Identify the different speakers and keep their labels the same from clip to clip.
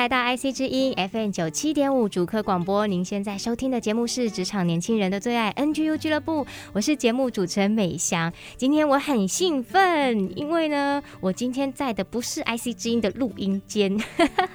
Speaker 1: 来到 IC 之音 FM 九七点五主客广播，您现在收听的节目是职场年轻人的最爱 NGU 俱乐部，我是节目主持人美香。今天我很兴奋，因为呢，我今天在的不是 IC 之音的录音间，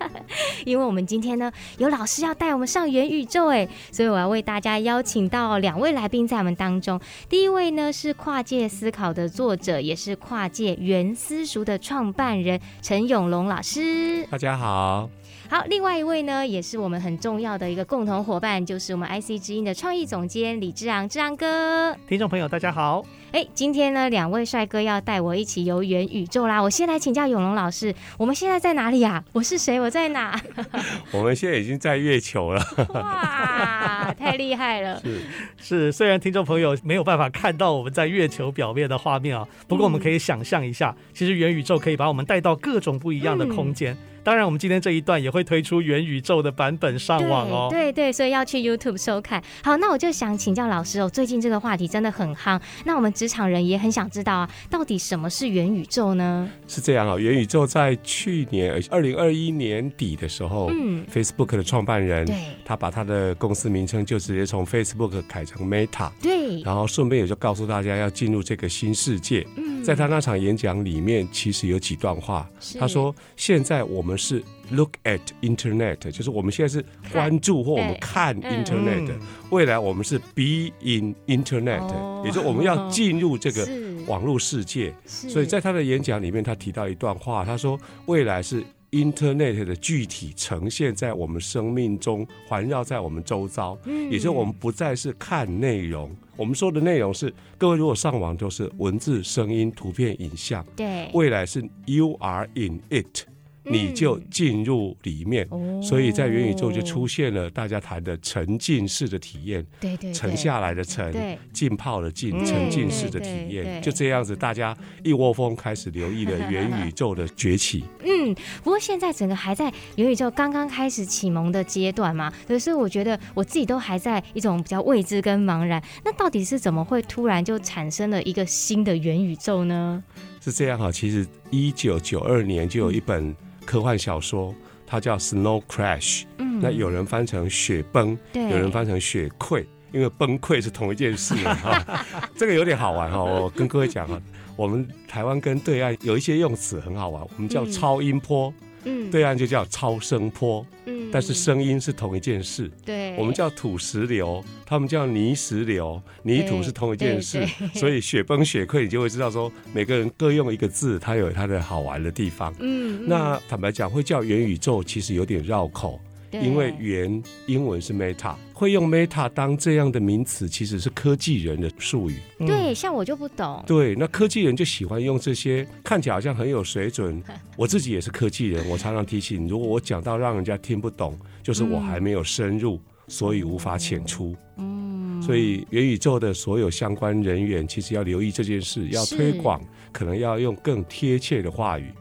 Speaker 1: 因为我们今天呢有老师要带我们上元宇宙，哎，所以我要为大家邀请到两位来宾在我们当中。第一位呢是跨界思考的作者，也是跨界原思塾的创办人陈永龙老师。
Speaker 2: 大家好。
Speaker 1: 好，另外一位呢，也是我们很重要的一个共同伙伴，就是我们 IC 之音的创意总监李志昂，志昂哥。
Speaker 3: 听众朋友，大家好。
Speaker 1: 哎，今天呢，两位帅哥要带我一起游元宇宙啦！我先来请教永龙老师，我们现在在哪里呀？我是谁？我在哪？
Speaker 2: 我们现在已经在月球了。
Speaker 1: 哇，太厉害了！
Speaker 3: 是是，虽然听众朋友没有办法看到我们在月球表面的画面啊，不过我们可以想象一下，其实元宇宙可以把我们带到各种不一样的空间。嗯当然，我们今天这一段也会推出元宇宙的版本上网哦。
Speaker 1: 对对对，所以要去 YouTube 收看。好，那我就想请教老师哦，最近这个话题真的很夯，那我们职场人也很想知道啊，到底什么是元宇宙呢？
Speaker 2: 是这样啊，元宇宙在去年二零二一年底的时候，嗯，Facebook 的创办人，对，他把他的公司名称就直接从 Facebook 改成 Meta，
Speaker 1: 对，
Speaker 2: 然后顺便也就告诉大家要进入这个新世界。嗯，在他那场演讲里面，其实有几段话，他说：“现在我们。”是 look at internet，就是我们现在是关注或我们看 internet，未来我们是 be in internet，也就是我们要进入这个网络世界。所以在他的演讲里面，他提到一段话，他说未来是 internet 的具体呈现在我们生命中，环绕在我们周遭，也就是我们不再是看内容，我们说的内容是各位如果上网都是文字、声音、图片、影像，对，未来是 you are in it。你就进入里面，嗯，所以在元宇宙就出现了大家谈的沉浸式的体验，对对，沉下来的沉，浸泡的浸，沉浸式的体验，就这样子，大家一窝蜂开始留意了元宇宙的崛起。
Speaker 1: 嗯，不过现在整个还在元宇宙刚刚开始启蒙的阶段嘛，所以我觉得我自己都还在一种比较未知跟茫然。那到底是怎么会突然就产生了一个新的元宇宙呢？
Speaker 2: 是这样哈，其实一九九二年就有一本。科幻小说，它叫《Snow Crash》，嗯，那有人翻成雪崩，对，有人翻成雪溃，因为崩溃是同一件事 哈。这个有点好玩哈，我跟各位讲哈，我们台湾跟对岸有一些用词很好玩，我们叫超音波。嗯嗯，对岸就叫超声波，嗯，但是声音是同一件事。对，我们叫土石流，他们叫泥石流，泥土是同一件事。所以雪崩雪溃，你就会知道说，每个人各用一个字，它有它的好玩的地方。嗯，那坦白讲，会叫元宇宙，其实有点绕口。因为元英文是 Meta，会用 Meta 当这样的名词，其实是科技人的术语。
Speaker 1: 对，像我就不懂。
Speaker 2: 对，那科技人就喜欢用这些看起来好像很有水准。我自己也是科技人，我常常提醒，如果我讲到让人家听不懂，就是我还没有深入，所以无法浅出。嗯，所以元宇宙的所有相关人员，其实要留意这件事，要推广，可能要用更贴切的话语。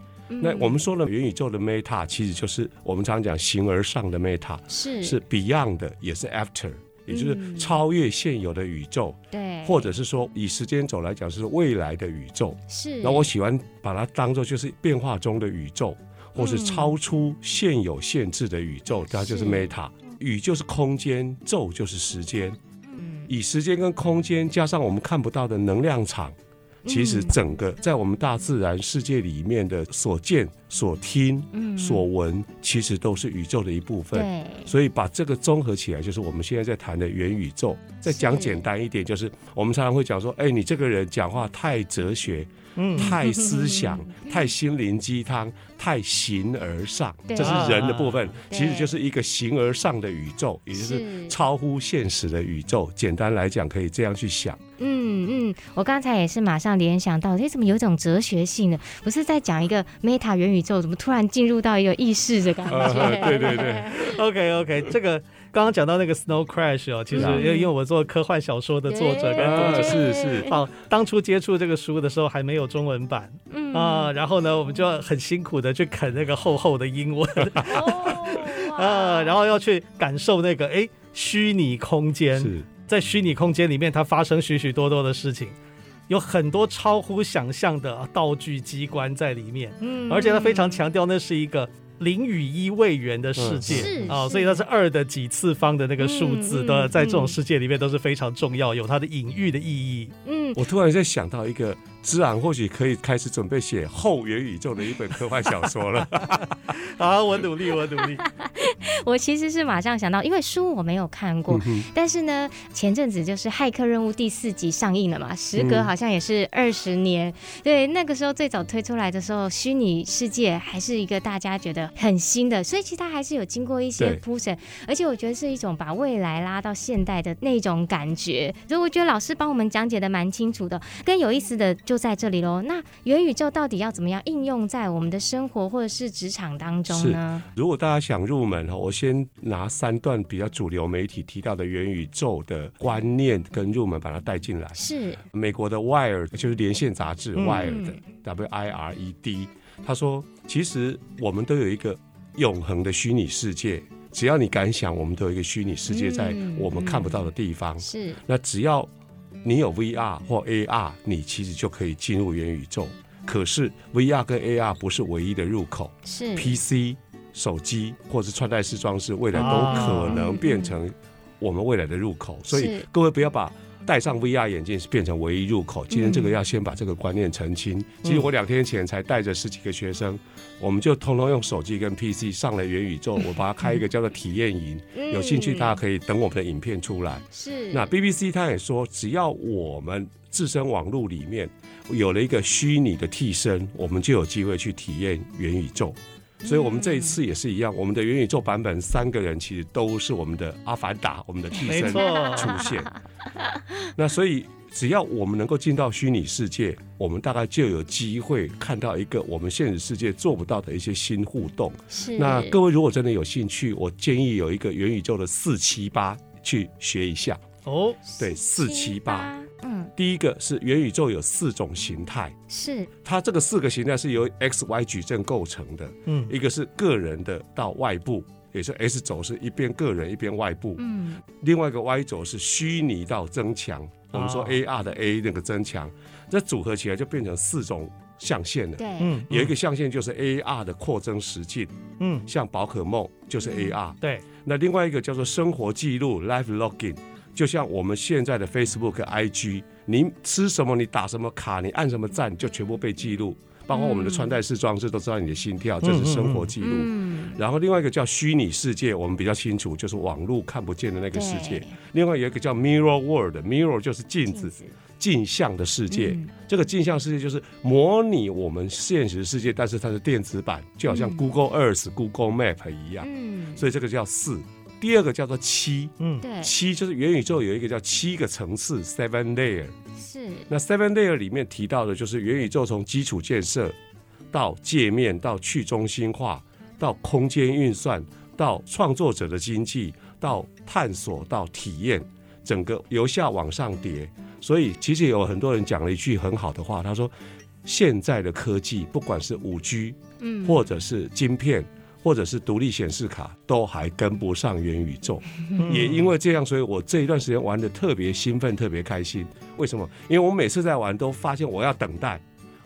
Speaker 2: 那我们说了元宇宙的 Meta，其实就是我们常常讲形而上的 Meta，是。是 Beyond 的，也是 After，也就是超越现有的宇宙，对，或者是说以时间轴来讲是未来的宇宙，是。那我喜欢把它当做就是变化中的宇宙，或是超出现有限制的宇宙，它就是 Meta。宇就是空间，宙就是时间，以时间跟空间加上我们看不到的能量场。其实整个在我们大自然世界里面的所见、所听、所闻，其实都是宇宙的一部分。
Speaker 1: 对，
Speaker 2: 所以把这个综合起来，就是我们现在在谈的元宇宙。再讲简单一点，就是我们常常会讲说，哎，你这个人讲话太哲学。嗯，太思 想，太心灵鸡汤，太形而上，这是人的部分，其实就是一个形而上的宇宙，也就是超乎现实的宇宙。简单来讲，可以这样去想。
Speaker 1: 嗯嗯，我刚才也是马上联想到，哎，怎么有一种哲学性呢？不是在讲一个 Meta 元宇宙，怎么突然进入到一个意识的感觉？
Speaker 2: 呃、对对 对
Speaker 3: ，OK OK，这个。刚刚讲到那个 Snow Crash 哦，其实因为因为我做科幻小说的作者跟读者。
Speaker 2: 是是，
Speaker 3: 好，当初接触这个书的时候还没有中文版，嗯。啊，然后呢，我们就很辛苦的去啃那个厚厚的英文，啊，然后要去感受那个哎虚拟空间，在虚拟空间里面它发生许许多多的事情，有很多超乎想象的道具机关在里面，嗯，而且它非常强调那是一个。零与一位元的世界啊、嗯哦，所以它是二的几次方的那个数字的，在这种世界里面都是非常重要，有它的隐喻的意义。嗯，
Speaker 2: 我突然在想到一个。之昂或许可以开始准备写后元宇宙的一本科幻小说了。
Speaker 3: 好，我努力，我努力。
Speaker 1: 我其实是马上想到，因为书我没有看过，嗯、但是呢，前阵子就是《骇客任务》第四集上映了嘛，时隔好像也是二十年。嗯、对，那个时候最早推出来的时候，虚拟世界还是一个大家觉得很新的，所以其实它还是有经过一些铺陈，而且我觉得是一种把未来拉到现代的那种感觉。所以我觉得老师帮我们讲解的蛮清楚的，更有意思的就。就在这里喽。那元宇宙到底要怎么样应用在我们的生活或者是职场当中呢？
Speaker 2: 如果大家想入门哈，我先拿三段比较主流媒体提到的元宇宙的观念跟入门，把它带进来。
Speaker 1: 是
Speaker 2: 美国的 Wired 就是连线杂志 Wired、嗯、W I R E D，他说其实我们都有一个永恒的虚拟世界，只要你敢想，我们都有一个虚拟世界在我们看不到的地方。嗯嗯、是那只要。你有 VR 或 AR，你其实就可以进入元宇宙。可是 VR 跟 AR 不是唯一的入口，是 PC、手机或是穿戴式装置，未来都可能变成我们未来的入口。所以各位不要把戴上 VR 眼镜是变成唯一入口。今天这个要先把这个观念澄清。其实我两天前才带着十几个学生，我们就通通用手机跟 PC 上了元宇宙。我把它开一个叫做体验营，有兴趣大家可以等我们的影片出来。是。那 BBC 他也说，只要我们自身网络里面有了一个虚拟的替身，我们就有机会去体验元宇宙。所以，我们这一次也是一样，我们的元宇宙版本三个人其实都是我们的阿凡达，我们的替身出现。那所以，只要我们能够进到虚拟世界，我们大概就有机会看到一个我们现实世界做不到的一些新互动。是。那各位如果真的有兴趣，我建议有一个元宇宙的四七八去学一下。哦，对，四七八。嗯，第一个是元宇宙有四种形态，是。它这个四个形态是由 X Y 矩阵构成的。嗯，一个是个人的到外部，也是 S 轴是一边个人一边外部。嗯，另外一个 Y 轴是虚拟到增强，我们说 AR 的 A 那个增强，这组合起来就变成四种象限了。对，嗯，有一个象限就是 AR 的扩增实境，嗯，像宝可梦就是 AR。对，那另外一个叫做生活记录 Live Logging。就像我们现在的 Facebook、IG，你吃什么，你打什么卡，你按什么赞，就全部被记录。包括我们的穿戴式装置都知道你的心跳，这是生活记录。然后另外一个叫虚拟世界，我们比较清楚，就是网络看不见的那个世界。另外有一个叫 Mirror World，Mirror 就是镜子、镜像的世界。这个镜像世界就是模拟我们现实世界，但是它是电子版，就好像 Google Earth、Google Map 一样。所以这个叫四。第二个叫做七，嗯，对，七就是元宇宙有一个叫七个层次，seven layer，是。那 seven layer 里面提到的就是元宇宙从基础建设到界面，到去中心化，到空间运算，到创作者的经济，到探索，到体验，整个由下往上叠。所以其实有很多人讲了一句很好的话，他说现在的科技不管是五 G，嗯，或者是晶片。或者是独立显示卡都还跟不上元宇宙，也因为这样，所以我这一段时间玩的特别兴奋，特别开心。为什么？因为我每次在玩都发现我要等待，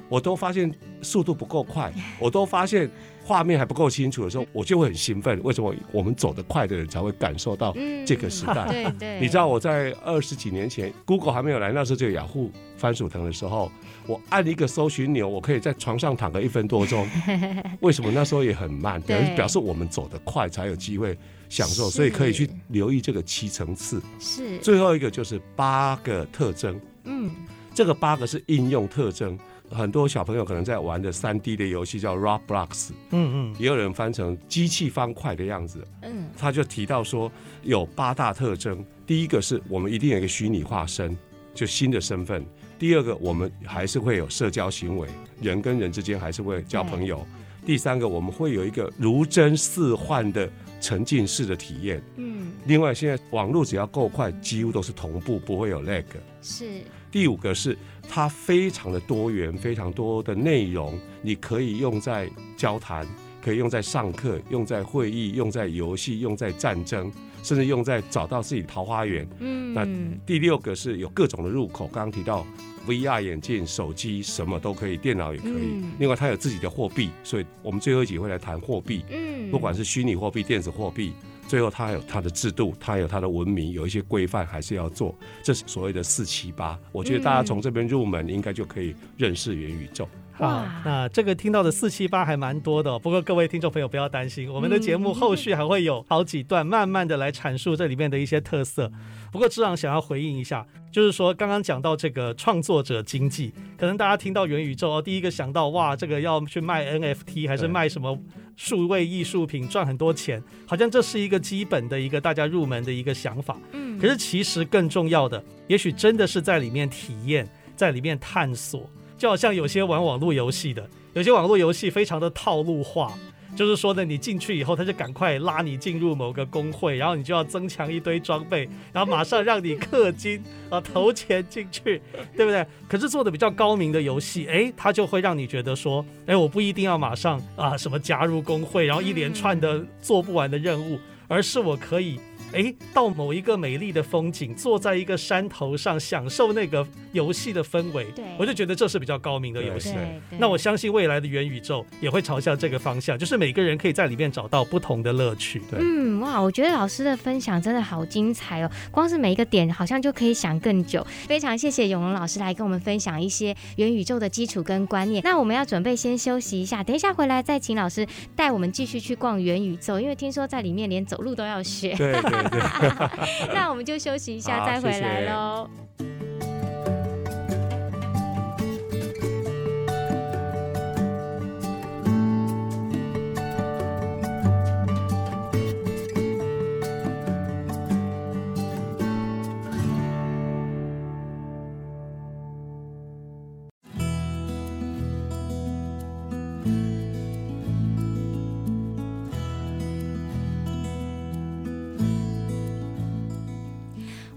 Speaker 2: 我都发现速度不够快，我都发现画面还不够清楚的时候，我就会很兴奋。为什么我们走得快的人才会感受到这个时代？
Speaker 1: 嗯、对对。
Speaker 2: 你知道我在二十几年前，Google 还没有来，那时候就有雅虎番薯藤的时候，我按一个搜寻钮，我可以在床上躺个一分多钟。为什么那时候也很慢？表示表示我们走得快才有机会享受，所以可以去留意这个七层次。
Speaker 1: 是。
Speaker 2: 最后一个就是八个特征。
Speaker 1: 嗯。
Speaker 2: 这个八个是应用特征。很多小朋友可能在玩的三 D 的游戏叫 Roblox，
Speaker 3: 嗯嗯，
Speaker 2: 也有人翻成机器方块的样子，
Speaker 1: 嗯，
Speaker 2: 他就提到说有八大特征，第一个是我们一定有一个虚拟化身，就新的身份；第二个我们还是会有社交行为，人跟人之间还是会交朋友；第三个我们会有一个如真似幻的沉浸式的体验，
Speaker 1: 嗯，
Speaker 2: 另外现在网络只要够快，几乎都是同步，不会有 lag，
Speaker 1: 是。
Speaker 2: 第五个是它非常的多元，非常多的内容，你可以用在交谈，可以用在上课，用在会议，用在游戏，用在战争，甚至用在找到自己的桃花源。
Speaker 1: 嗯，
Speaker 2: 那第六个是有各种的入口，刚刚提到 VR 眼镜、手机什么都可以，电脑也可以。
Speaker 1: 嗯，
Speaker 2: 另外，它有自己的货币，所以我们最后一集会来谈货币。
Speaker 1: 嗯，
Speaker 2: 不管是虚拟货币、电子货币。最后，它还有它的制度，它有它的文明，有一些规范还是要做。这是所谓的四七八。我觉得大家从这边入门，应该就可以认识元宇宙。
Speaker 3: 好，那这个听到的四七八还蛮多的哦。不过各位听众朋友不要担心，我们的节目后续还会有好几段，慢慢的来阐述这里面的一些特色。不过，志昂想要回应一下，就是说刚刚讲到这个创作者经济，可能大家听到元宇宙哦，第一个想到哇，这个要去卖 NFT 还是卖什么？数位艺术品赚很多钱，好像这是一个基本的一个大家入门的一个想法。
Speaker 1: 嗯，
Speaker 3: 可是其实更重要的，也许真的是在里面体验，在里面探索。就好像有些玩网络游戏的，有些网络游戏非常的套路化。就是说呢，你进去以后，他就赶快拉你进入某个工会，然后你就要增强一堆装备，然后马上让你氪金啊，投钱进去，对不对？可是做的比较高明的游戏，哎，他就会让你觉得说，哎，我不一定要马上啊什么加入工会，然后一连串的做不完的任务，而是我可以。哎，到某一个美丽的风景，坐在一个山头上，享受那个游戏的氛围，
Speaker 1: 对，
Speaker 3: 我就觉得这是比较高明的游
Speaker 1: 戏。
Speaker 3: 那我相信未来的元宇宙也会朝向这个方向，就是每个人可以在里面找到不同的乐趣。
Speaker 2: 对，
Speaker 1: 嗯，哇，我觉得老师的分享真的好精彩哦，光是每一个点好像就可以想更久。非常谢谢永龙老师来跟我们分享一些元宇宙的基础跟观念。那我们要准备先休息一下，等一下回来再请老师带我们继续去逛元宇宙，因为听说在里面连走路都要学。
Speaker 2: 对对对。
Speaker 1: 那我们就休息一下，再回来喽。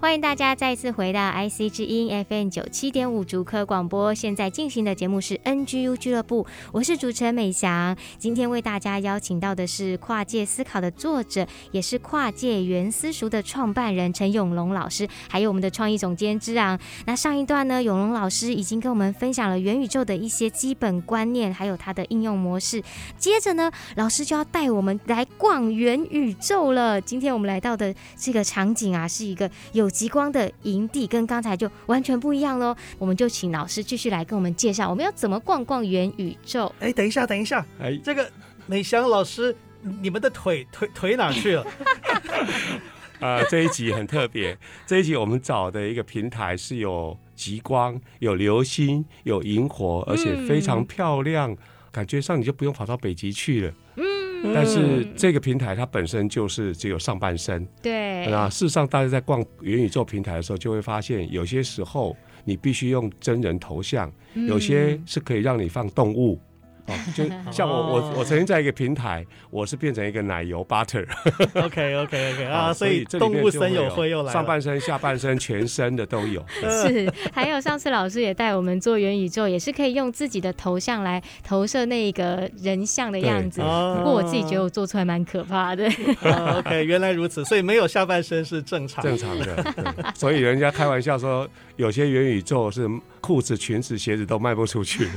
Speaker 1: 欢迎大家再次回到 IC 之音 FM 九七点五竹科广播，现在进行的节目是 NGU 俱乐部，我是主持人美翔。今天为大家邀请到的是跨界思考的作者，也是跨界原思塾的创办人陈永龙老师，还有我们的创意总监之昂。那上一段呢，永龙老师已经跟我们分享了元宇宙的一些基本观念，还有它的应用模式。接着呢，老师就要带我们来逛元宇宙了。今天我们来到的这个场景啊，是一个有极光的营地，跟刚才就完全不一样喽。我们就请老师继续来跟我们介绍，我们要怎么逛逛元宇宙。
Speaker 3: 哎，等一下，等一下，
Speaker 2: 哎，
Speaker 3: 这个美香老师，你们的腿腿腿哪去了？
Speaker 2: 啊、呃，这一集很特别，这一集我们找的一个平台是有极光、有流星、有萤火，而且非常漂亮，嗯、感觉上你就不用跑到北极去了。
Speaker 1: 嗯。
Speaker 2: 但是这个平台它本身就是只有上半身，
Speaker 1: 对。
Speaker 2: 啊事实上，大家在逛元宇宙平台的时候，就会发现有些时候你必须用真人头像，有些是可以让你放动物。哦，就 像我我我曾经在一个平台，我是变成一个奶油 butter。
Speaker 3: OK OK OK 啊，所以动物森友会又来了，
Speaker 2: 上半身、下半身、全身的都有。
Speaker 1: 是，还有上次老师也带我们做元宇宙，也是可以用自己的头像来投射那个人像的样子。不过我自己觉得我做出来蛮可怕的。
Speaker 3: OK，原来如此，所以没有下半身是正常
Speaker 2: 正常的。所以人家开玩笑说，有些元宇宙是裤子、裙子、鞋子都卖不出去。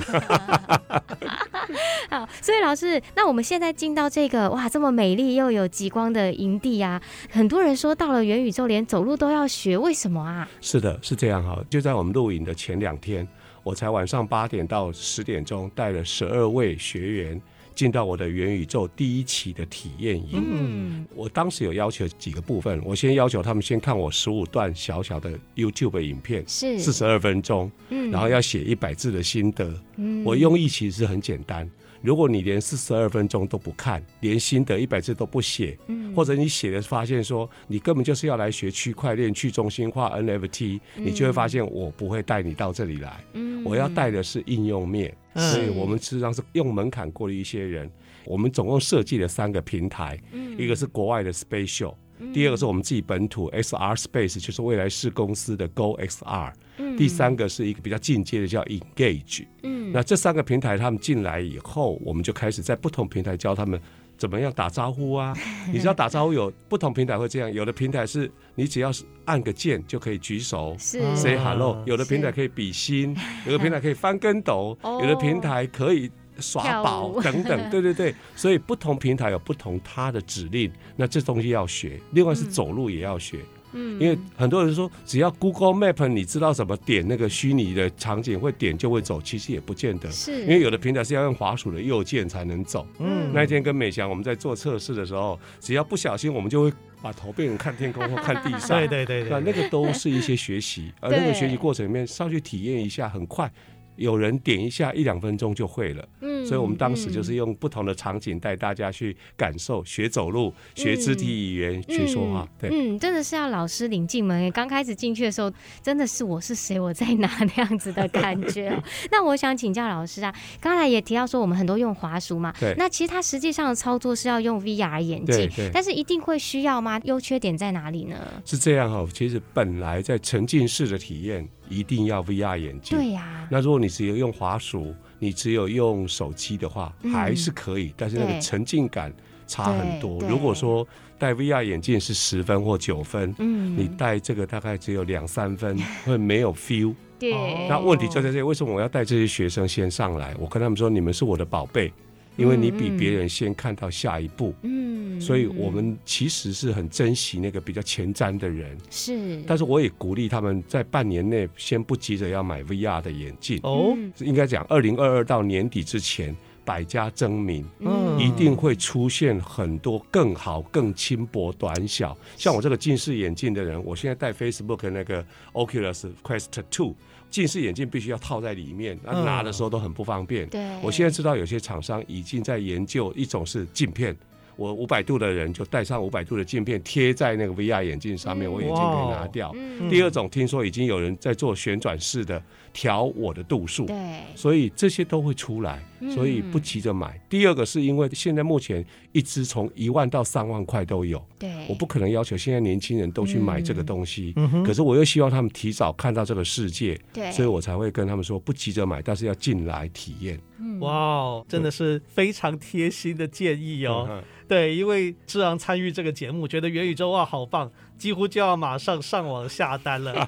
Speaker 1: 好，所以老师，那我们现在进到这个哇，这么美丽又有极光的营地啊，很多人说到了元宇宙连走路都要学，为什么啊？
Speaker 2: 是的，是这样哈。就在我们录影的前两天，我才晚上八点到十点钟，带了十二位学员。进到我的元宇宙第一期的体验营，嗯，我当时有要求几个部分，我先要求他们先看我十五段小小的 YouTube 影片，是。四十二分钟，嗯，然后要写一百字的心得，嗯，我用意其实是很简单。如果你连四十二分钟都不看，连心得一百字都不写，嗯，或者你写的发现说你根本就是要来学区块链、去中心化、NFT，你就会发现我不会带你到这里来，嗯，我要带的是应用面，所以我们实际上是用门槛过的一些人，我们总共设计了三个平台，一个是国外的 Spatial。第二个是我们自己本土 XR Space，就是未来式公司的 Go XR。第三个是一个比较进阶的叫 Engage。嗯，那这三个平台他们进来以后，我们就开始在不同平台教他们怎么样打招呼啊。你知道打招呼有不同平台会这样，有的平台是你只要是按个键就可以举手 say hello，有的平台可以比心，有的平台可以翻跟斗，有的平台可以。耍宝 等等，对对对，所以不同平台有不同它的指令，那这东西要学。另外是走路也要学，嗯，因为很多人说只要 Google Map 你知道怎么点那个虚拟的场景会点就会走，其实也不见得，是。因为有的平台是要用滑鼠的右键才能走。嗯，那一天跟美翔我们在做测试的时候，只要不小心我们就会把头变成看天空或看地上，对对对，对，那那个都是一些学习，而那个学习过程里面上去体验一下，很快。有人点一下，一两分钟就会了。嗯，所以我们当时就是用不同的场景带大家去感受、学走路、学肢体语言、嗯、学说话。对，
Speaker 1: 嗯，真的是要老师领进门。刚开始进去的时候，真的是我是谁，我在哪那样子的感觉。那我想请教老师啊，刚才也提到说我们很多用滑鼠嘛，对。那其实它实际上的操作是要用 VR 眼镜。但是一定会需要吗？优缺点在哪里呢？
Speaker 2: 是这样哈，其实本来在沉浸式的体验。一定要 VR 眼镜。对呀、啊。那如果你只有用滑鼠，你只有用手机的话，嗯、还是可以，但是那个沉浸感差很多。如果说戴 VR 眼镜是十分或九分，嗯，你戴这个大概只有两三分，会没有 feel。对。那问题就在这里，为什么我要带这些学生先上来？我跟他们说，你们是我的宝贝。因为你比别人先看到下一步，嗯，所以我们其实是很珍惜那个比较前瞻的人，是。但是我也鼓励他们在半年内先不急着要买 VR 的眼镜哦，应该讲二零二二到年底之前，百家争鸣，嗯，一定会出现很多更好、更轻薄、短小。像我这个近视眼镜的人，我现在戴 Facebook 那个 Oculus Quest Two。近视眼镜必须要套在里面，那拿的时候都很不方便。对，我现在知道有些厂商已经在研究一种是镜片，我五百度的人就戴上五百度的镜片贴在那个 VR 眼镜上面，我眼镜可以拿掉。第二种听说已经有人在做旋转式的。调我的度数，对，所以这些都会出来，所以不急着买。嗯。第二个是因为现在目前一支从一万到三万块都有，对，我不可能要求现在年轻人都去买这个东西，嗯，可是我又希望他们提早看到这个世界，对，所以我才会跟他们说不急着买，但是要进来体验。
Speaker 3: 哇，真的是非常贴心的建议哦。嗯，对，因为志昂参与这个节目，觉得元宇宙啊好棒。几乎就要马上上网下单了，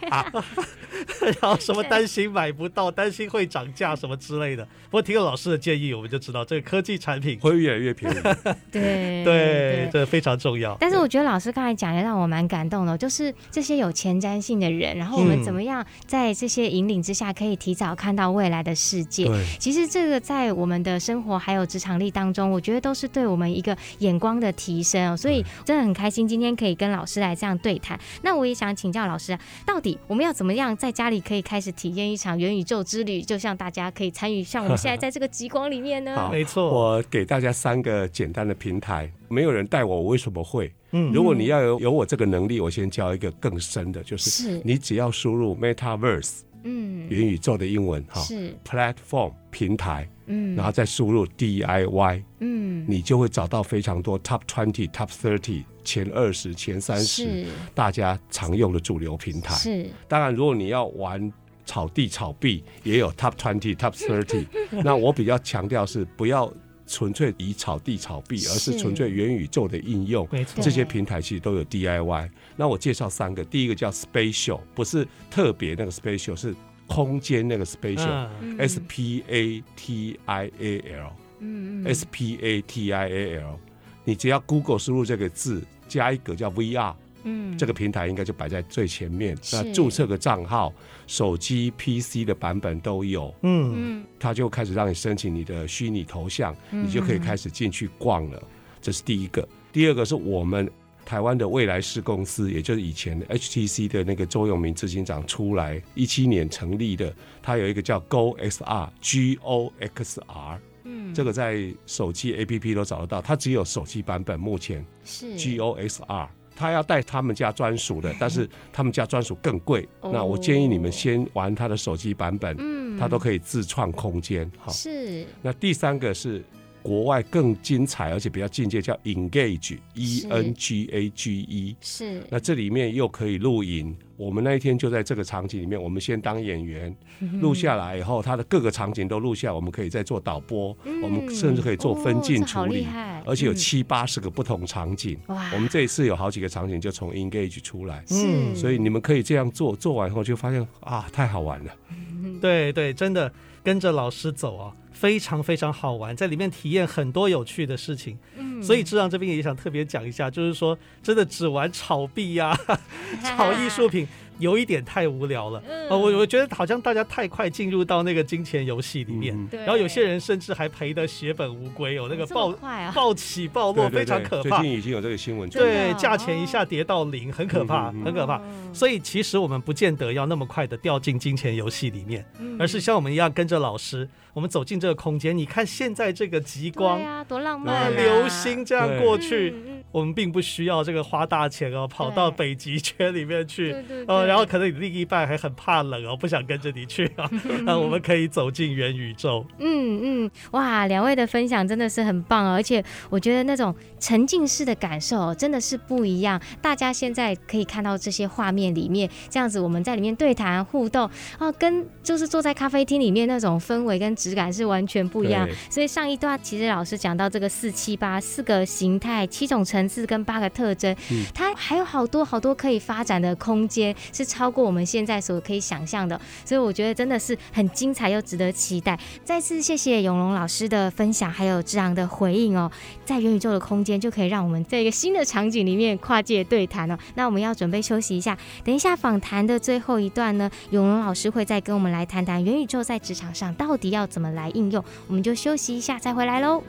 Speaker 3: 然后什么担心买不到，担心会涨价什么之类的。不过听了老师的建议，我们就知道这个科技产品
Speaker 2: 会越来越便宜。
Speaker 1: 对
Speaker 3: 对，这非常重要。
Speaker 1: 但是我觉得老师刚才讲的让我蛮感动的，就是这些有前瞻性的人，然后我们怎么样在这些引领之下，可以提早看到未来的世界。对，其实这个在我们的生活还有职场力当中，我觉得都是对我们一个眼光的提升哦。所以真的很开心，今天可以跟老师来这样。对谈，那我也想请教老师啊，到底我们要怎么样在家里可以开始体验一场元宇宙之旅？就像大家可以参与，像我们现在在这个极光里面呢？
Speaker 2: 好，没错。我给大家三个简单的平台，没有人带我，我为什么会？嗯，如果你要有有我这个能力，我先教一个更深的，就是你只要输入 Metaverse，嗯，元宇宙的英文哈，是 Platform 平台，嗯，然后再输入 DIY，嗯，你就会找到非常多 Top Twenty、Top Thirty。前二十、前三十，大家常用的主流平台。是，当然，如果你要玩炒地炒币，也有 Top Twenty、Top Thirty。那我比较强调是不要纯粹以草地炒币，而是纯粹元宇宙的应用。没错，这些平台其实都有 DIY。那我介绍三个，第一个叫 Spatial，不是特别那个 Spatial，是空间那个 spatial，S、
Speaker 3: 嗯、
Speaker 2: P A T I A L，
Speaker 1: 嗯
Speaker 2: S P A T I A L，你只要 Google 输入这个字，加一个叫 VR，
Speaker 1: 嗯，
Speaker 2: 这个平台应该就摆在最前面。那注册个账号，手机、PC 的版本都有，
Speaker 3: 嗯，
Speaker 1: 嗯
Speaker 2: 它就开始让你申请你的虚拟头像，
Speaker 1: 嗯
Speaker 2: 你就可以开始进去逛了。这是第一个。第二个是我们台湾的未来式公司，也就是以前 HTC 的那个周永明执行长出来一七年成立的，他有一个叫 GoXR，G O X R，
Speaker 1: 嗯，
Speaker 2: 这个在手机 APP 都找得到，它只有手机版本，目前
Speaker 1: 是
Speaker 2: G O X R。他要带他们家专属的，但是他们家专属更贵。
Speaker 1: 哦
Speaker 2: 那我建议你们先玩他的手机版本，
Speaker 1: 嗯
Speaker 2: 它都可以自创空间。好，
Speaker 1: 是
Speaker 2: 那第三个是国外更精彩而且比较境界，叫 Engage，E N G A G E。
Speaker 1: 是，
Speaker 2: 那这里面又可以录影。我们那一天就在这个场景里面，我们先当演员。录下来以后，它的各个场景都录下，我们可以再做导播，
Speaker 1: 嗯。
Speaker 2: 我们甚至可以做分
Speaker 1: 镜
Speaker 2: 处理，而且有
Speaker 1: 嗯。
Speaker 2: 七八十个不同场景。
Speaker 1: 哇。
Speaker 2: 我们这一次有好几个场景就从 Engage 出来，
Speaker 1: 嗯，
Speaker 2: 所以你们可以这样做，做完后就发现啊，太好玩了。
Speaker 3: 对对，真的跟着老师走啊，非常非常好玩，在里面体验很多有趣的事情。
Speaker 1: 嗯。
Speaker 3: 所以志让这边也想特别讲一下，就是说真的只玩炒币呀、炒艺术品。有一点太无聊了，
Speaker 1: 嗯。
Speaker 3: 呃，我我觉得好像大家太快进入到那个金钱游戏里面，然后有些人甚至还赔得血本无归，有那
Speaker 1: 个
Speaker 3: 暴
Speaker 1: 啊？
Speaker 3: 暴起暴落，非常可怕。
Speaker 2: 最。近已经有这个新闻出
Speaker 1: 来，对，
Speaker 3: 价钱一下跌到零，很可怕，很可怕。所以其实我们不见得要那么快的掉进金钱游戏里面，
Speaker 1: 嗯。
Speaker 3: 而是像我们一样跟着老师，我们走进这个空间。你看现在这个极光
Speaker 1: 对，啊，多浪漫啊，
Speaker 3: 那流星这样过去，我们并不需要这个花大钱哦，跑到北极圈里面去
Speaker 1: 对对，
Speaker 3: 呃，然后可能你另一半还很怕冷哦，不想跟着你去啊。那我们可以走进元宇宙。
Speaker 1: 嗯嗯，哇，两位的分享真的是很棒哦，而且我觉得那种沉浸式的感受真的是不一样。大家现在可以看到这些画面里面，这样子我们在里面对谈互动哦，跟就是坐在咖啡厅里面那种氛围跟质感是完全不一
Speaker 2: 样。
Speaker 1: 所以上一段其实老师讲到这个四七八四个形态、七种层次跟八个特征，
Speaker 2: 嗯
Speaker 1: 它还有好多好多可以发展的空间，是超过我们现在所可以想象的。所以我觉得真的是很精彩又值得期待。再次谢谢永龙老师的分享，还有志昂的回应哦。在元宇宙的空间，就可以让我们在一个新的场景里面跨界对谈哦。那我们要准备休息一下，等一下访谈的最后一段呢，永龙老师会再跟我们来谈谈元宇宙在职场上到底要怎么来应用。我们就休息一下，再回来喽。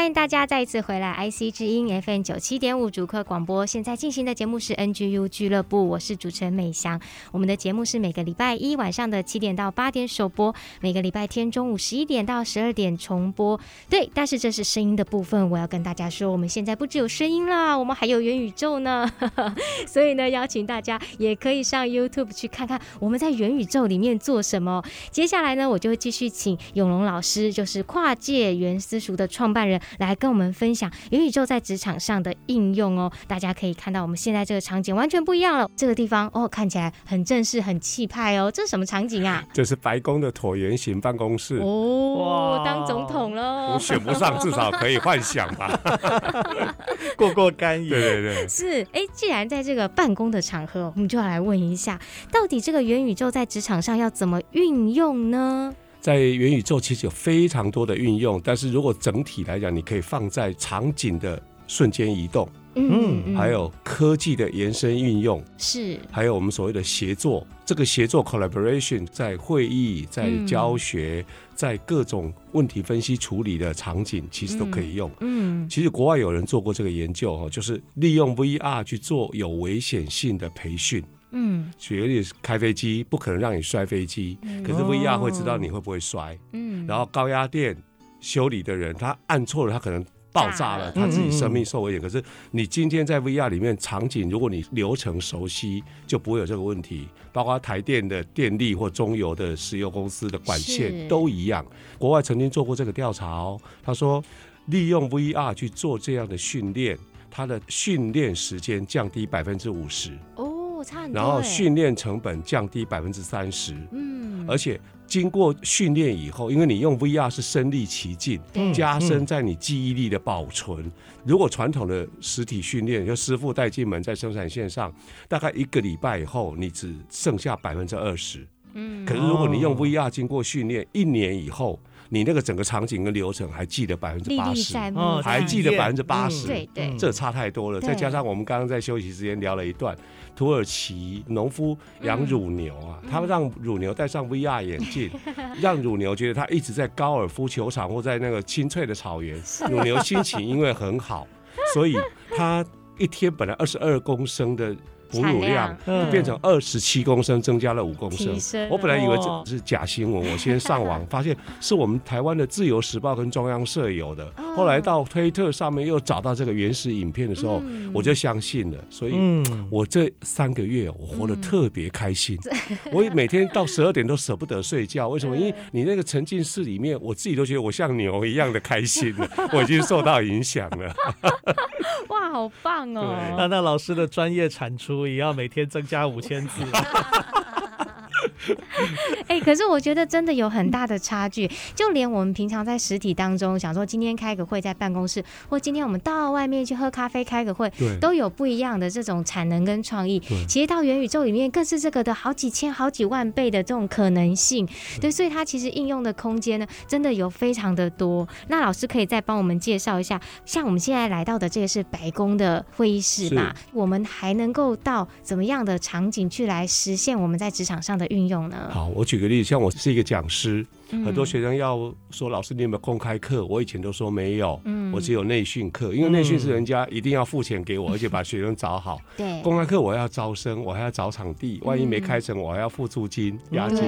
Speaker 1: 欢迎大家再一次回来，IC 之音 FM 九七点五主客广播。现在进行的节目是 NGU 俱乐部，我是主持人美翔。我们的节目是每个礼拜一晚上的七点到八点首播，每个礼拜天中午十一点到十二点重播。对，但是这是声音的部分，我要跟大家说，我们现在不只有声音啦，我们还有元宇宙呢。所以呢，邀请大家也可以上 YouTube 去看看我们在元宇宙里面做什么。接下来呢，我就会继续请永龙老师，就是跨界元私塾的创办人。来跟我们分享元宇宙在职场上的应用哦，大家可以看到我们现在这个场景完全不一样了。这个地方哦，看起来很正式、很气派哦。这是什么场景啊？
Speaker 2: 这是白宫的椭圆形办公室。
Speaker 1: 哦，
Speaker 3: 哇
Speaker 1: 当总统了
Speaker 2: 我。选不上，至少可以幻想吧。
Speaker 3: 过过干瘾。
Speaker 2: 对对对，
Speaker 1: 是，哎，既然在这个办公的场合，我们就要来问一下，到底这个元宇宙在职场上要怎么运用呢？
Speaker 2: 在元宇宙其实有非常多的运用，但是如果整体来讲，你可以放在场景的瞬间移动，
Speaker 3: 嗯
Speaker 2: 还有科技的延伸运用，
Speaker 1: 是
Speaker 2: 还有我们所谓的协作。这个协作 collaboration 在会议、在教学、在各种问题分析处理的场景，其实都可以用。
Speaker 1: 嗯
Speaker 2: 其实国外有人做过这个研究哦，就是利用 VR 去做有危险性的培训。
Speaker 1: 嗯。
Speaker 2: 例子，开飞机不可能让你摔飞机，可是 VR 会知道你会不会摔。
Speaker 1: 嗯，
Speaker 2: 然后高压电修理的人，他按错了，他可能爆炸了，他自己生命受危险。可是你今天在 VR 里面场景，如果你流程熟悉，就不会有这个问题。包括台电的电力或中油的石油公司的管线都一样。国外曾经做过这个调查哦，他说利用 VR 去做这样的训练，他的训练时间降低百分之五十。
Speaker 1: 哦，差很多。
Speaker 2: 然后训练成本降低百分之三十，嗯，而且。经过训练以后，因为你用 VR 是身历其境，加深在你记忆力的保存。如果传统的实体训练，就师傅带进门在生产线上，大概一个礼拜以后，你只剩下百分之二十。嗯，可是如果你用 VR 经过训练，一年以后。你那个整个场景跟流程还记得百分之八十，还记得百分之八十，对对，这差太多了。再加上我们刚刚在休息时间聊了一段，土耳其农夫养乳牛啊，他们让乳牛戴上 VR 眼镜，让乳牛觉得他一直在高尔夫球场或在那个青翠的草原，乳牛心情因为很好，所以他一天本来二十二公升的。哺乳量变成二十七公升，增加了五公升。我本来以为这是假新闻，我先上网 发现是我们台湾的《自由时报》跟中央社有的。后来到推特上面又找到这个原始影片的时候，我就相信了。所以，我这三个月我活得特别开心。我每天到十二点都舍不得睡觉。为什么？因为你那个沉浸式里面，我自己都觉得我像牛一样的开心了。我已经受到影响了。
Speaker 1: 哇，好棒哦！
Speaker 3: 那那老师的专业产出。也要每天增加五千字。
Speaker 1: 哎、欸，可是我觉得真的有很大的差距，就连我们平常在实体当中想说今天开个会在办公室，或今天我们到外面去喝咖啡开个会，都有不一样的这种产能跟创意。其实到元宇宙里面更是这个的好几千、好几万倍的这种可能性。对，所以它其实应用的空间呢，真的有非常的多。那老师可以再帮我们介绍一下，像我们现在来到的这个是白宫的会议室吧？我们还能够到怎么样的场景去来实现我们在职场上的运用呢？
Speaker 2: 好，我举个例子，像我是一个讲师，很多学生要说老师，你有没有公开课？我以前都说没有，嗯我只有内训课，因为内训是人家一定要付钱给我，而且把学生找好。对，公开课我要招生，我还要找场地，万一没开成，我还要付租金、押金。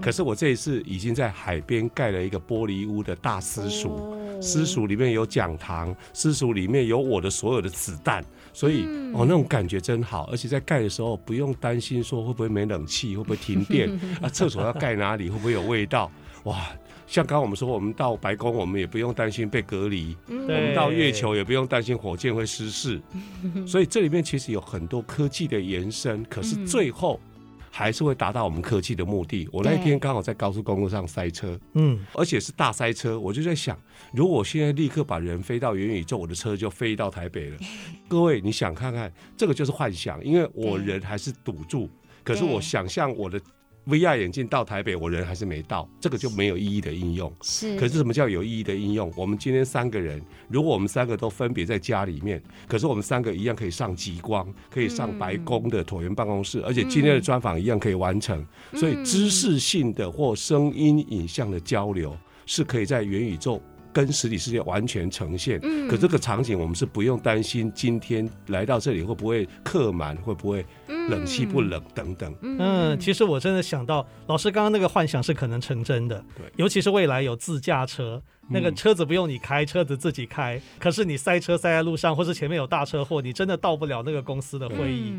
Speaker 2: 可是我这一次已经在海边盖了一个玻璃屋的大私塾，私塾里面有讲堂，私塾里面有我的所有的子弹。所以哦，那种感觉真好，而且在盖的时候不用担心说会不会没冷气，会不会停电 啊？厕所要盖哪里？会不会有味道？哇！像刚刚我们说，我们到白宫，我们也不用担心被隔离；我们到月球也不用担心火箭会失事。所以这里面其实有很多科技的延伸，可是最后。还是会达到我们科技的目的。我那一天刚好在高速公路上塞车，嗯，而且是大塞车，我就在想，如果现在立刻把人飞到元宇宙，我的车就飞到台北了。各位，你想看看，这个就是幻想，因为我人还是堵住，可是我想象我的。VR 眼镜到台北，我人还是没到，这个就没有意义的应用。是，可是什么叫有意义的应用？我们今天三个人，如果我们三个都分别在家里面，可是我们三个一样可以上极光，可以上白宫的椭圆办公室，而且今天的专访一样可以完成。所以知识性的或声音、影像的交流是可以在元宇宙跟实体世界完全呈现。可这个场景我们是不用担心，今天来到这里会不会客满，会不会？冷气不冷等等，
Speaker 3: 嗯，其实我真的想到老师刚刚那个幻想是可能成真的，对，尤其是未来有自驾车，那个车子不用你开，车子自己开，可是你塞车塞在路上，或是前面有大车祸，你真的到不了那个公司的会议，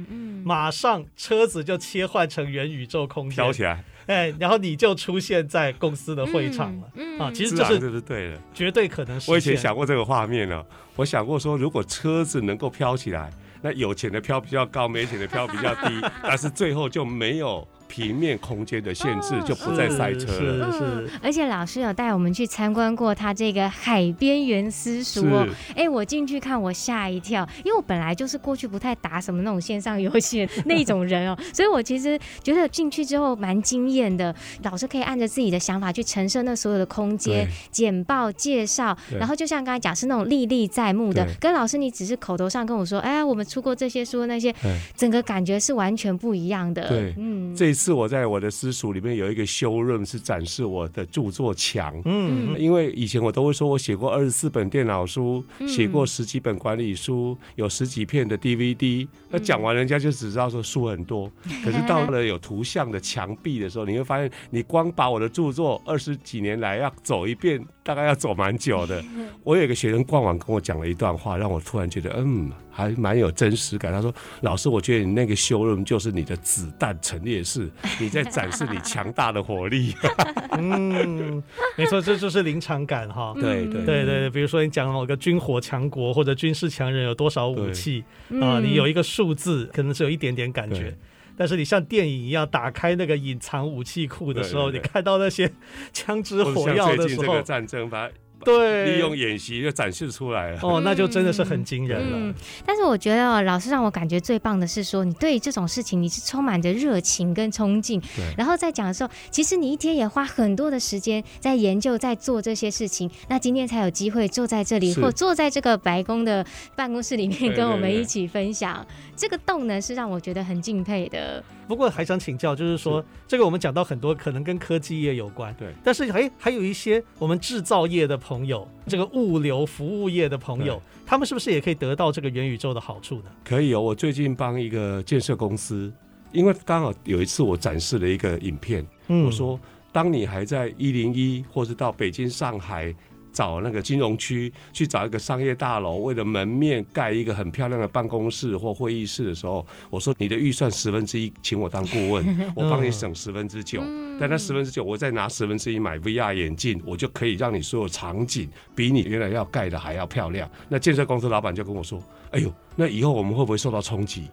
Speaker 3: 马上车子就切换成元宇宙空间，
Speaker 2: 飘起来，
Speaker 3: 哎，然后你就出现在公司的会场了，啊，其实这是
Speaker 2: 这是对的，
Speaker 3: 绝对可能是。
Speaker 2: 我以前想过这个画面呢，我想过说，如果车子能够飘起来。那有钱的飘比较高，没钱的飘比较低，但是最后就没有。平面空间的限制就不再塞车了。是，是，
Speaker 1: 而且老师有带我们去参观过他这个海边园私塾哦。哎、欸，我进去看，我吓一跳，因为我本来就是过去不太打什么那种线上游戏那种人哦，所以我其实觉得进去之后蛮惊艳的。老师可以按着自己的想法去陈设那所有的空间简报介绍，然后就像刚才讲是那种历历在目的。跟老师你只是口头上跟我说，哎，我们出过这些书那些，整个感觉是完全不一样的。
Speaker 2: 对，嗯，这。次我在我的私塾里面有一个 showroom 是展示我的著作墙。
Speaker 3: 嗯，
Speaker 2: 因为以前我都会说我写过二十四本电脑书，写过十几本管理书，有十几片的 DVD。那讲完人家就只知道说书很多，可是到了有图像的墙壁的时候，你会发现你光把我的著作二十几年来要走一遍，大概要走蛮久的。我有一个学生逛完跟我讲了一段话，让我突然觉得嗯。还蛮有真实感。他说：“老师，我觉得你那个 showroom 就是你的子弹陈列室，你在展示你强大的火力。”
Speaker 3: 嗯，没错，这就是临场感哈。
Speaker 2: 对对
Speaker 3: 对对，比如说你讲某个军火强国或者军事强人有多少武器啊，你有一个数字，可能是有一点点感觉。但是你像电影一样打开那个隐藏武器库的时候，你看到那些 枪支火药的时候，
Speaker 2: 这个战争吧。
Speaker 3: 对，
Speaker 2: 利用演习就展示出来了
Speaker 3: 哦，那就真的是很惊人了。
Speaker 1: 嗯嗯、但是我觉得老师让我感觉最棒的是说，你对这种事情你是充满着热情跟冲劲。对。然后在讲的时候，其实你一天也花很多的时间在研究，在做这些事情。那今天才有机会坐在这里，或坐在这个白宫的办公室里面，跟我们一起分享这个动能，是让我觉得很敬佩的。
Speaker 3: 不过还想请教，就是说是这个我们讲到很多可能跟科技业有关，对。但是还还有一些我们制造业的朋友，这个物流服务业的朋友，他们是不是也可以得到这个元宇宙的好处呢？
Speaker 2: 可以哦，我最近帮一个建设公司，因为刚好有一次我展示了一个影片，嗯、我说当你还在一零一，或是到北京、上海。找那个金融区去找一个商业大楼，为了门面盖一个很漂亮的办公室或会议室的时候，我说你的预算十分之一，请我当顾问，我帮你省十分之九。但那十分之九，我再拿十分之一买 VR 眼镜，我就可以让你所有场景比你原来要盖的还要漂亮。那建设公司老板就跟我说：“哎呦。”那以后我们会不会受到冲击？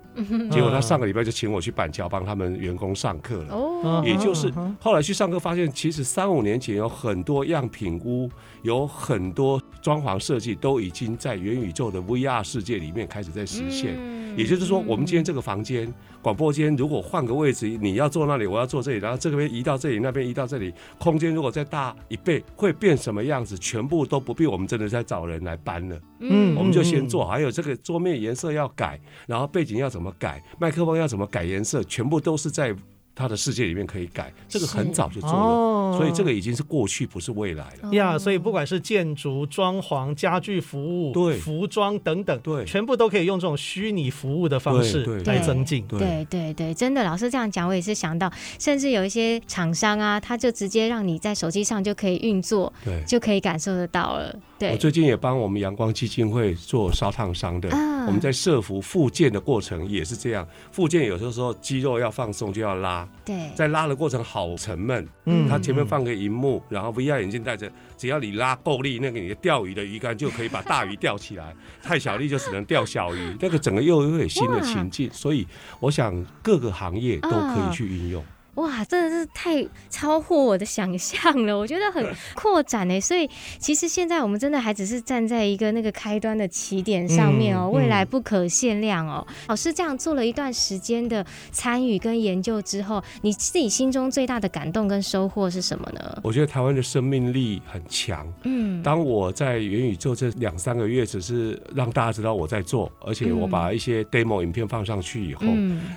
Speaker 2: 结果他上个礼拜就请我去板桥帮他们员工上课了。哦，也就是后来去上课发现，其实三五年前有很多样品屋，有很多装潢设计都已经在元宇宙的 VR 世界里面开始在实现。也就是说，我们今天这个房间。广播间如果换个位置，你要坐那里，我要坐这里，然后这边移到这里，那边移到这里，空间如果再大一倍，会变什么样子？全部都不必我们真的在找人来搬了。嗯，我们就先做，还有这个桌面颜色要改，然后背景要怎么改，麦克风要怎么改颜色，全部都是在。他的世界里面可以改，这个很早就做了，哦、所以这个已经是过去，不是未来了。
Speaker 3: 呀，所以不管是建筑、装潢、家具服务、对。服装等等，对，全部都可以用这种虚拟服务的方式来增进。
Speaker 1: 对。对对，对，真的，老师这样讲，我也是想到，甚至有一些厂商啊，他就直接让你在手机上就可以运作，对，就可以感受得到了。对，
Speaker 2: 我最近也帮我们阳光基金会做烧烫伤的，啊、我们在设服复健的过程也是这样，复健有的时候肌肉要放松就要拉。对，在拉的过程好沉闷，嗯，他前面放个荧幕，然后 VR 眼镜戴着，只要你拉够力，那个你的钓鱼的鱼竿就可以把大鱼钓起来，太小力就只能钓小鱼，那个整个又又有新的情境，所以我想各个行业都可以去运用。
Speaker 1: 哇，真的是太超乎我的想象了，我觉得很 扩展呢。所以其实现在我们真的还只是站在一个那个开端的起点上面哦，未来不可限量哦。老师这样做了一段时间的参与跟研究之后，你自己心中最大的感动跟收获是什么呢？
Speaker 2: 我觉得台湾的生命力很强。嗯，当我在元宇宙这两三个月，只是让大家知道我在做，而且我把一些 demo 影片放上去以后，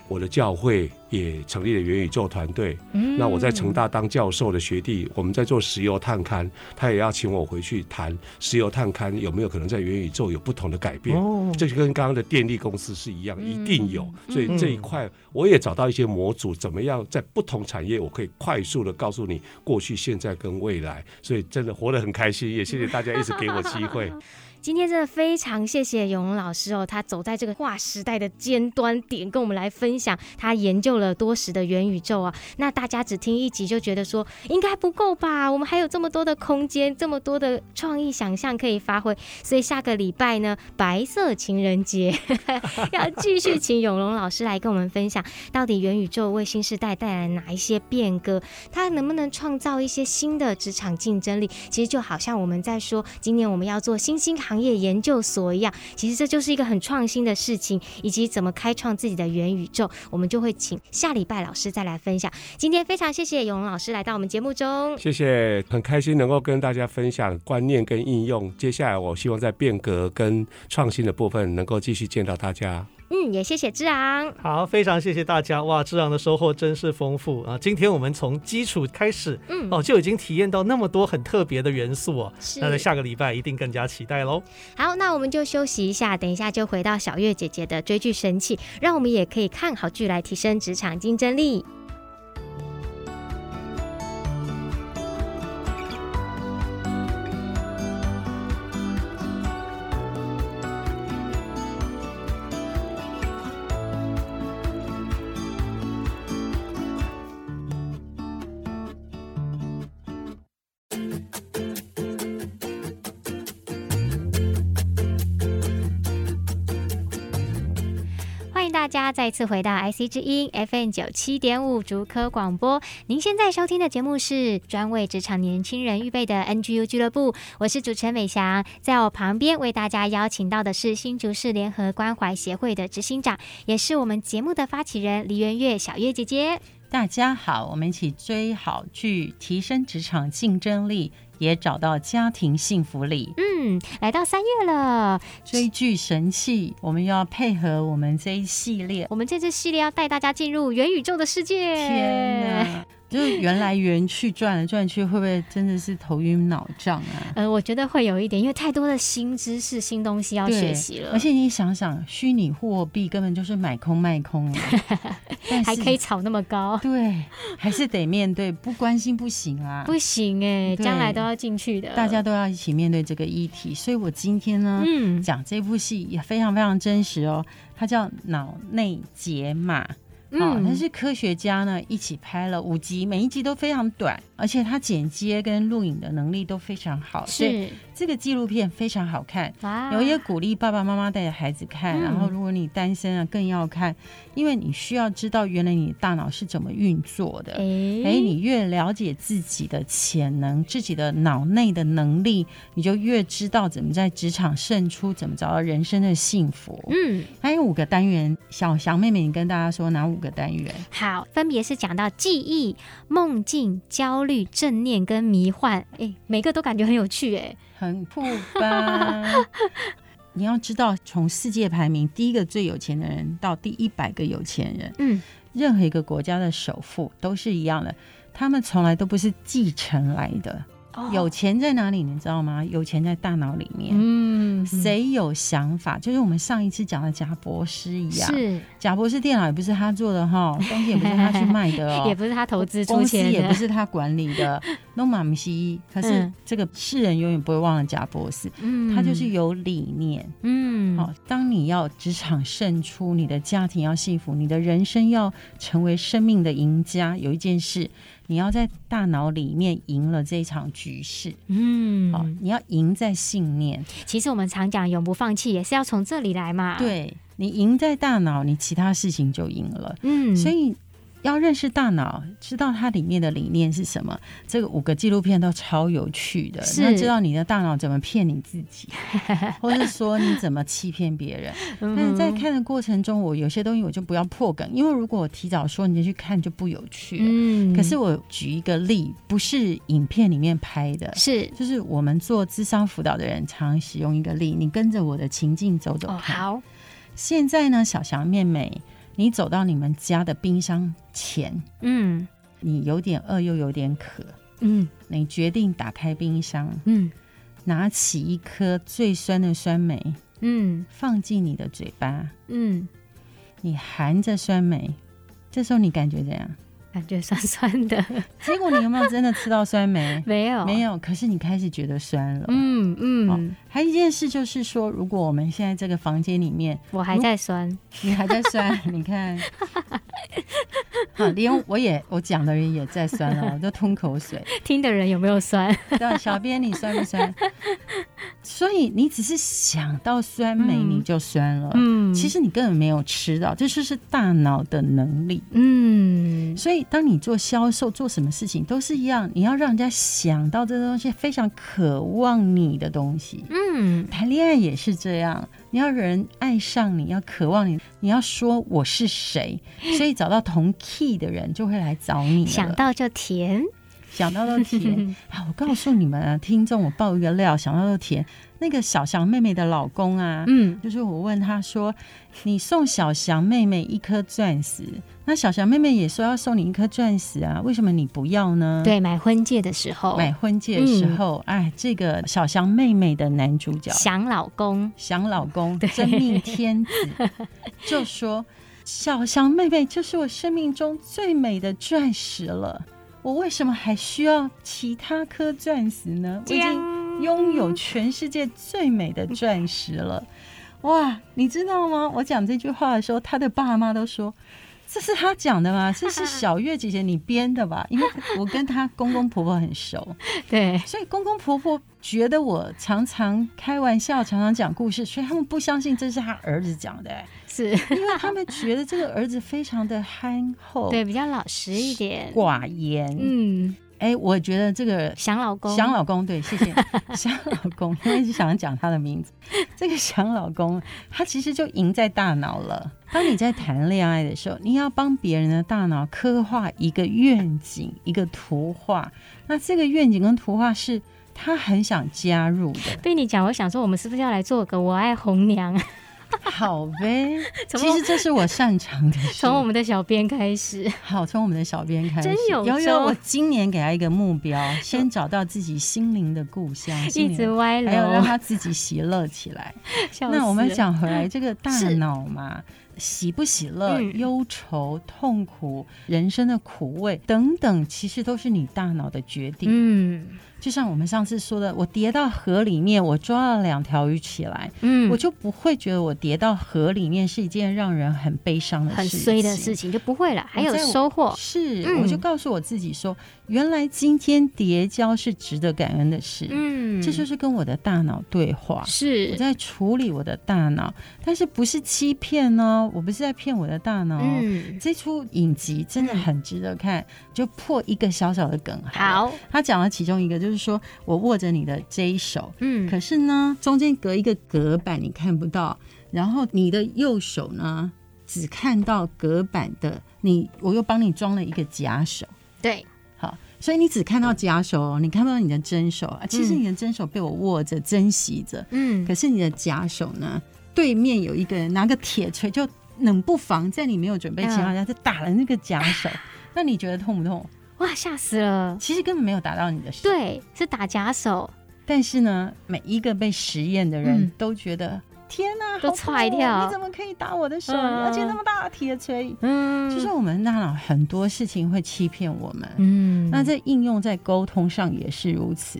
Speaker 2: 我的教会也成立了元宇宙团。对，那我在成大当教授的学弟，我们在做石油探勘，他也要请我回去谈石油探勘有没有可能在元宇宙有不同的改变。哦，这就跟刚刚的电力公司是一样，一定有。所以这一块我也找到一些模组，怎么样在不同产业，我可以快速的告诉你过去、现在跟未来。所以真的活得很开心，也谢谢大家一直给我机会。
Speaker 1: 今天真的非常谢谢永龙老师哦，他走在这个划时代的尖端点，跟我们来分享他研究了多时的元宇宙啊。那大家只听一集就觉得说应该不够吧？我们还有这么多的空间，这么多的创意想象可以发挥。所以下个礼拜呢，白色情人节 要继续请永龙老师来跟我们分享，到底元宇宙为新时代带来哪一些变革？它能不能创造一些新的职场竞争力？其实就好像我们在说，今年我们要做新兴行。行业研究所一样，其实这就是一个很创新的事情，以及怎么开创自己的元宇宙，我们就会请下礼拜老师再来分享。今天非常谢谢永龙老师来到我们节目中，
Speaker 2: 谢谢，很开心能够跟大家分享观念跟应用。接下来我希望在变革跟创新的部分能够继续见到大家。
Speaker 1: 嗯，也谢谢志昂。
Speaker 3: 好，非常谢谢大家。哇，志昂的收获真是丰富啊！今天我们从基础开始，嗯，哦，就已经体验到那么多很特别的元素哦。是。那在下个礼拜一定更加期待喽。
Speaker 1: 好，那我们就休息一下，等一下就回到小月姐姐的追剧神器，让我们也可以看好剧来提升职场竞争力。再次回到 IC 之音 FM 九七点五竹科广播，您现在收听的节目是专为职场年轻人预备的 NGU 俱乐部，我是主持人美翔，在我旁边为大家邀请到的是新竹市联合关怀协会的执行长，也是我们节目的发起人梨园月小月姐姐。
Speaker 4: 大家好，我们一起追好剧，提升职场竞争力。也找到家庭幸福里。
Speaker 1: 嗯，来到三月了，
Speaker 4: 追剧神器，我们又要配合我们这一系列。
Speaker 1: 我们这次系列要带大家进入元宇宙的世界。
Speaker 4: 天哪！就是圆来圆去转来转去，会不会真的是头晕脑胀啊？
Speaker 1: 呃，我觉得会有一点，因为太多的新知识、新东西要学习了。
Speaker 4: 而且你想想，虚拟货币根本就是买空卖空啊，
Speaker 1: 还可以炒那么高。
Speaker 4: 对，还是得面对，不关心不行啊，
Speaker 1: 不行哎、欸，将来都要进去的，
Speaker 4: 大家都要一起面对这个议题。所以我今天呢，嗯，讲这部戏也非常非常真实哦，它叫《脑内解码》。哦，但是科学家呢一起拍了五集，每一集都非常短，而且他剪接跟录影的能力都非常好，是这个纪录片非常好看。有也鼓励爸爸妈妈带着孩子看，然后如果你单身啊更要看，因为你需要知道原来你的大脑是怎么运作的。哎，你越了解自己的潜能，自己的脑内的能力，你就越知道怎么在职场胜出，怎么找到人生的幸福。嗯，还有五个单元，小翔妹妹，你跟大家说哪五个？个单元
Speaker 1: 好，分别是讲到记忆、梦境、焦虑、正念跟迷幻，哎、欸，每个都感觉很有趣、欸，哎，
Speaker 4: 很酷吧？你要知道，从世界排名第一个最有钱的人到第一百个有钱人，嗯，任何一个国家的首富都是一样的，他们从来都不是继承来的。有钱在哪里？你知道吗？有钱在大脑里面。嗯，谁有想法？就是我们上一次讲的贾博士一样。是，贾博士电脑也不是他做的哈，东西也不是他去卖的哦，
Speaker 1: 也不是他投资出钱，
Speaker 4: 公司也不是他管理的。诺马姆西，可是这个世人永远不会忘了贾博士。嗯，他就是有理念。嗯，好，当你要职场胜出，你的家庭要幸福，你的人生要成为生命的赢家，有一件事。你要在大脑里面赢了这一场局势，嗯，好，你要赢在信念。
Speaker 1: 其实我们常讲永不放弃，也是要从这里来嘛。
Speaker 4: 对，你赢在大脑，你其他事情就赢了。嗯，所以。要认识大脑，知道它里面的理念是什么。这个五个纪录片都超有趣的。是，要知道你的大脑怎么骗你自己，或是说你怎么欺骗别人。但是在看的过程中，我有些东西我就不要破梗，因为如果我提早说你就去看就不有趣了。嗯。可是我举一个例，不是影片里面拍的，是就是我们做智商辅导的人常使用一个例，你跟着我的情境走走看。哦，好。现在呢，小翔妹妹。你走到你们家的冰箱前，嗯，你有点饿又有点渴，嗯，你决定打开冰箱，嗯，拿起一颗最酸的酸梅，嗯，放进你的嘴巴，嗯，你含着酸梅，这时候你感觉怎样？
Speaker 1: 感觉酸酸的，
Speaker 4: 结果你有没有真的吃到酸梅？
Speaker 1: 没有，
Speaker 4: 没有。可是你开始觉得酸了。嗯嗯、哦。还有一件事就是说，如果我们现在这个房间里面，
Speaker 1: 我还在酸，
Speaker 4: 你还在酸，你看，好，连我也我讲的人也在酸了，我都吞口水。
Speaker 1: 听的人有没有酸？
Speaker 4: 对，小编你酸不酸？所以你只是想到酸梅你就酸了，嗯，其实你根本没有吃到，这就是大脑的能力，嗯，所以。当你做销售，做什么事情都是一样，你要让人家想到这个东西，非常渴望你的东西。嗯，谈恋爱也是这样，你要人爱上你，要渴望你，你要说我是谁，所以找到同 key 的人就会来找你。
Speaker 1: 想到就甜。
Speaker 4: 想到都甜。啊，我告诉你们啊，听众，我爆一个料，想到都甜。那个小翔妹妹的老公啊，嗯，就是我问他说：“你送小翔妹妹一颗钻石，那小翔妹妹也说要送你一颗钻石啊，为什么你不要呢？”
Speaker 1: 对，买婚戒的时候，
Speaker 4: 买婚戒的时候，嗯、哎，这个小翔妹妹的男主角。
Speaker 1: 翔老公，
Speaker 4: 翔老公，真命天子，就说小翔妹妹就是我生命中最美的钻石了，我为什么还需要其他颗钻石呢？我已经。拥有全世界最美的钻石了，哇！你知道吗？我讲这句话的时候，他的爸妈都说：“这是他讲的吗？这是小月姐姐你编的吧？”因为我跟她公公婆婆很熟，
Speaker 1: 对，
Speaker 4: 所以公公婆婆觉得我常常开玩笑，常常讲故事，所以他们不相信这是他儿子讲的，
Speaker 1: 是
Speaker 4: 因为他们觉得这个儿子非常的憨厚，
Speaker 1: 对，比较老实一点，
Speaker 4: 寡言，
Speaker 1: 嗯。
Speaker 4: 哎、欸，我觉得这个
Speaker 1: 想老公，
Speaker 4: 想老公，对，谢谢 想老公，因为一直想讲他的名字。这个想老公，他其实就赢在大脑了。当你在谈恋爱的时候，你要帮别人的大脑刻画一个愿景、一个图画。那这个愿景跟图画是他很想加入的。
Speaker 1: 被你讲，我想说，我们是不是要来做个我爱红娘？
Speaker 4: 好呗，其实这是我擅长的事。
Speaker 1: 从我们的小编开始，
Speaker 4: 好，从我们的小编开始。
Speaker 1: 真有，
Speaker 4: 有有，我今年给他一个目标，先找到自己心灵的故乡，
Speaker 1: 一直歪楼，
Speaker 4: 还有让他自己喜乐起来。那我们讲回来，这个大脑嘛，喜不喜乐、忧愁、痛苦、人生的苦味等等，其实都是你大脑的决定。嗯。就像我们上次说的，我跌到河里面，我抓了两条鱼起来，嗯，我就不会觉得我跌到河里面是一件让人很悲伤的事情，
Speaker 1: 很衰的事情，就不会了，还有收获。
Speaker 4: 是，嗯，我就告诉我自己说，原来今天叠交是值得感恩的事，嗯，这就是跟我的大脑对话，
Speaker 1: 是我
Speaker 4: 在处理我的大脑，但是不是欺骗呢，我不是在骗我的大脑。嗯，这出影集真的很值得看，就破一个小小的梗。
Speaker 1: 好，
Speaker 4: 他讲了其中一个就是。就是说我握着你的这一手，嗯，可是呢，中间隔一个隔板，你看不到。然后你的右手呢，只看到隔板的你，我又帮你装了一个假手，
Speaker 1: 对，
Speaker 4: 好，所以你只看到假手，你看不到你的真手啊。其实你的真手被我握着，珍惜着，嗯，可是你的假手呢，对面有一个人拿个铁锤，就冷不防在你没有准备情况下，就打了那个假手。那你觉得痛不痛？
Speaker 1: 哇，吓死了！
Speaker 4: 其实根本没有打到你的手，
Speaker 1: 对，是打假手。
Speaker 4: 但是呢，每一个被实验的人都觉得，嗯、天哪，
Speaker 1: 都吓一跳！
Speaker 4: 你怎么可以打我的手？嗯、而且那么大的铁锤。嗯，就是我们大脑很多事情会欺骗我们。嗯，那在应用在沟通上也是如此。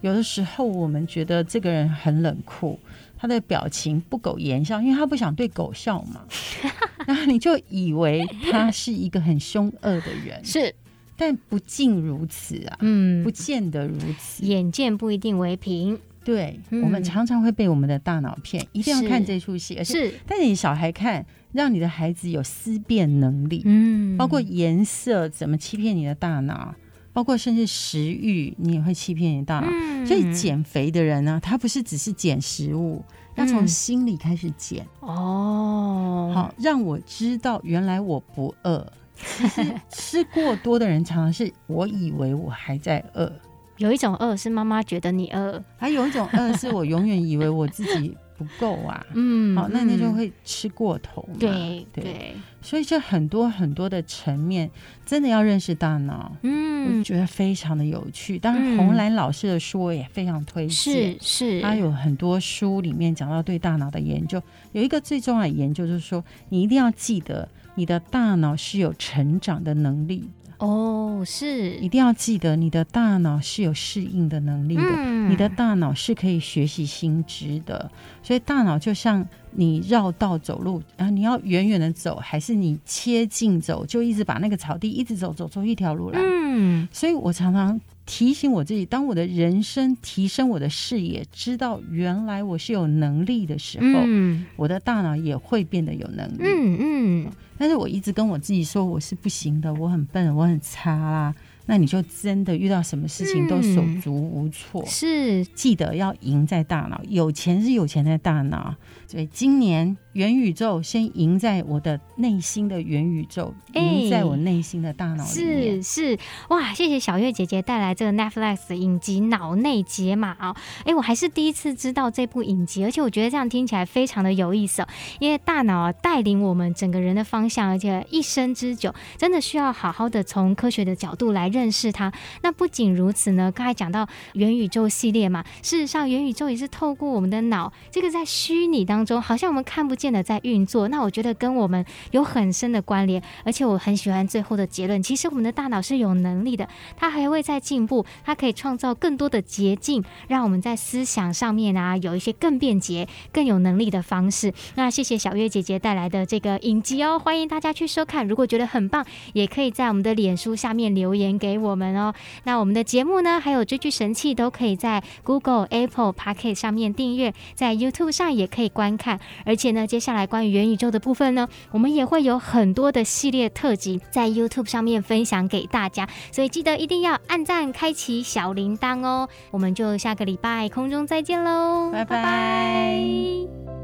Speaker 4: 有的时候我们觉得这个人很冷酷，他的表情不苟言笑，因为他不想对狗笑嘛。然后你就以为他是一个很凶恶的人。
Speaker 1: 是。
Speaker 4: 但不尽如此啊，嗯，不见得如此。
Speaker 1: 眼见不一定为凭，
Speaker 4: 对，嗯、我们常常会被我们的大脑骗，一定要看这出戏，
Speaker 1: 是。
Speaker 4: 但是你小孩看，让你的孩子有思辨能力，嗯，包括颜色怎么欺骗你的大脑，包括甚至食欲，你也会欺骗你大脑。嗯、所以减肥的人呢，他不是只是减食物，要从心里开始减。
Speaker 1: 哦、嗯，
Speaker 4: 好，让我知道原来我不饿。其实吃过多的人常常是我以为我还在饿，
Speaker 1: 有一种饿是妈妈觉得你饿，
Speaker 4: 还有一种饿是我永远以为我自己不够啊。嗯，好，那你就会吃过头嘛。
Speaker 1: 对对，
Speaker 4: 对，所以这很多很多的层面，真的要认识大脑。嗯，我觉得非常的有趣。当然，红兰老师的书我也非常推荐。
Speaker 1: 是是，
Speaker 4: 他有很多书里面讲到对大脑的研究，有一个最重要的研究就是说，你一定要记得。你的大脑是有成长的能力
Speaker 1: 哦，是
Speaker 4: 一定要记得，你的大脑是有适应的能力的，嗯、你的大脑是可以学习新知的。所以大脑就像你绕道走路，然后你要远远的走，还是你切近走，就一直把那个草地一直走，走出一条路来。嗯，所以我常常。提醒我自己，当我的人生提升我的视野，知道原来我是有能力的时候，嗯、我的大脑也会变得有能力。嗯嗯。但是我一直跟我自己说我是不行的，我很笨，我很差啦。那你就真的遇到什么事情都手足无措。
Speaker 1: 嗯、是，
Speaker 4: 记得要赢在大脑，有钱是有钱在大脑。所以今年元宇宙先赢在我的内心的元宇宙，赢在我内心的大脑里面。
Speaker 1: 是是，哇！谢谢小月姐姐带来这个 Netflix 的影集《脑内解码》哦。哎，我还是第一次知道这部影集，而且我觉得这样听起来非常的有意思哦。因为大脑啊带领我们整个人的方向，而且一生之久，真的需要好好的从科学的角度来认识它。那不仅如此呢，刚才讲到元宇宙系列嘛，事实上元宇宙也是透过我们的脑，这个在虚拟当中，好像我们看不见的在运作。那我觉得跟我们有很深的关联，而且我很喜欢最后的结论。其实我们的大脑是有能力的，它还会再进步，它可以创造更多的捷径，让我们在思想上面啊有一些更便捷、更有能力的方式。那谢谢小月姐姐带来的这个影集哦，欢迎大家去收看。如果觉得很棒，也可以在我们的脸书下面留言给我们哦。那我们的节目呢，还有追剧神器都可以在 Google、Apple、Podcast 上面订阅，在 YouTube 上也可以关观看。而且呢，接下来关于元宇宙的部分呢，我们也会有很多的系列特辑在 YouTube 上面分享给大家，所以记得一定要按赞、开启小铃铛哦。我们就下个礼拜空中再见喽，拜拜。拜拜。